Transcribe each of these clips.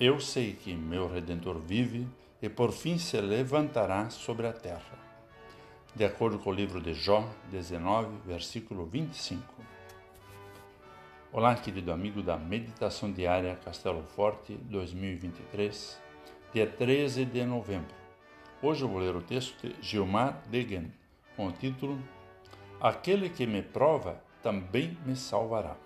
Eu sei que meu Redentor vive e por fim se levantará sobre a terra. De acordo com o livro de Jó 19, versículo 25. Olá, querido amigo da Meditação Diária Castelo Forte 2023, dia 13 de novembro. Hoje eu vou ler o texto de Gilmar Degen, com o título Aquele que me prova também me salvará.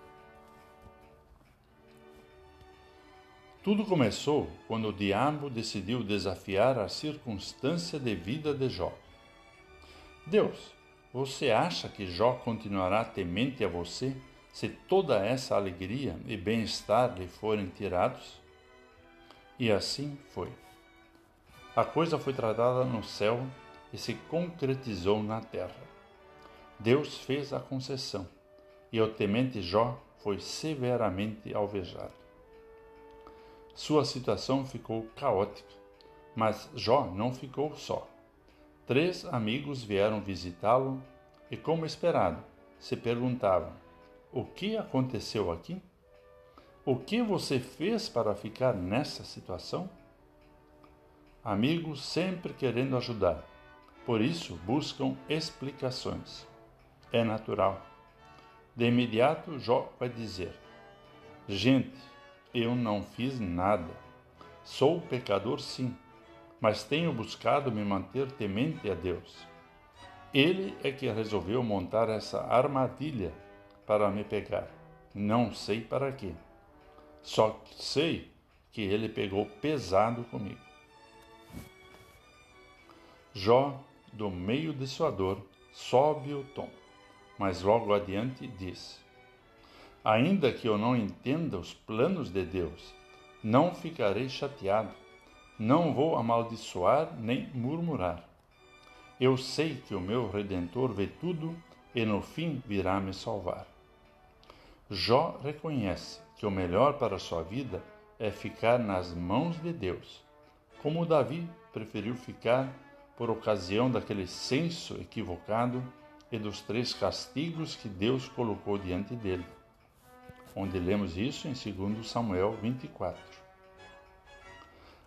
Tudo começou quando o diabo decidiu desafiar a circunstância de vida de Jó. Deus, você acha que Jó continuará temente a você se toda essa alegria e bem-estar lhe forem tirados? E assim foi. A coisa foi tratada no céu e se concretizou na terra. Deus fez a concessão e o temente Jó foi severamente alvejado. Sua situação ficou caótica, mas Jó não ficou só. Três amigos vieram visitá-lo e, como esperado, se perguntavam: O que aconteceu aqui? O que você fez para ficar nessa situação? Amigos sempre querendo ajudar, por isso buscam explicações. É natural. De imediato, Jó vai dizer: Gente, eu não fiz nada. Sou pecador, sim, mas tenho buscado me manter temente a Deus. Ele é que resolveu montar essa armadilha para me pegar. Não sei para quê. Só sei que ele pegou pesado comigo. Jó, do meio de sua dor, sobe o tom, mas logo adiante diz: Ainda que eu não entenda os planos de Deus, não ficarei chateado, não vou amaldiçoar nem murmurar. Eu sei que o meu Redentor vê tudo e no fim virá me salvar. Jó reconhece que o melhor para sua vida é ficar nas mãos de Deus, como Davi preferiu ficar por ocasião daquele senso equivocado e dos três castigos que Deus colocou diante dele onde lemos isso em 2 Samuel 24.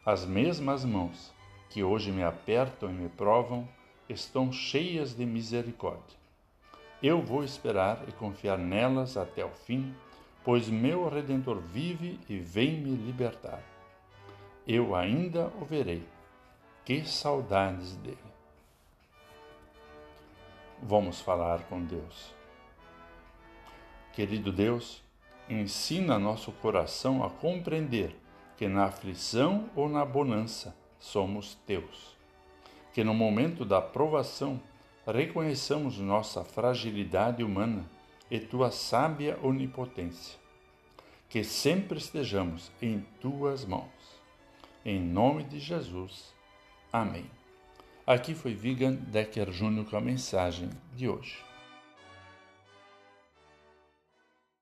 As mesmas mãos que hoje me apertam e me provam estão cheias de misericórdia. Eu vou esperar e confiar nelas até o fim, pois meu Redentor vive e vem me libertar. Eu ainda o verei. Que saudades dele! Vamos falar com Deus. Querido Deus, ensina nosso coração a compreender que na aflição ou na bonança somos teus. Que no momento da provação reconheçamos nossa fragilidade humana e tua sábia onipotência. Que sempre estejamos em tuas mãos. Em nome de Jesus. Amém. Aqui foi Vigan Decker Júnior com a mensagem de hoje.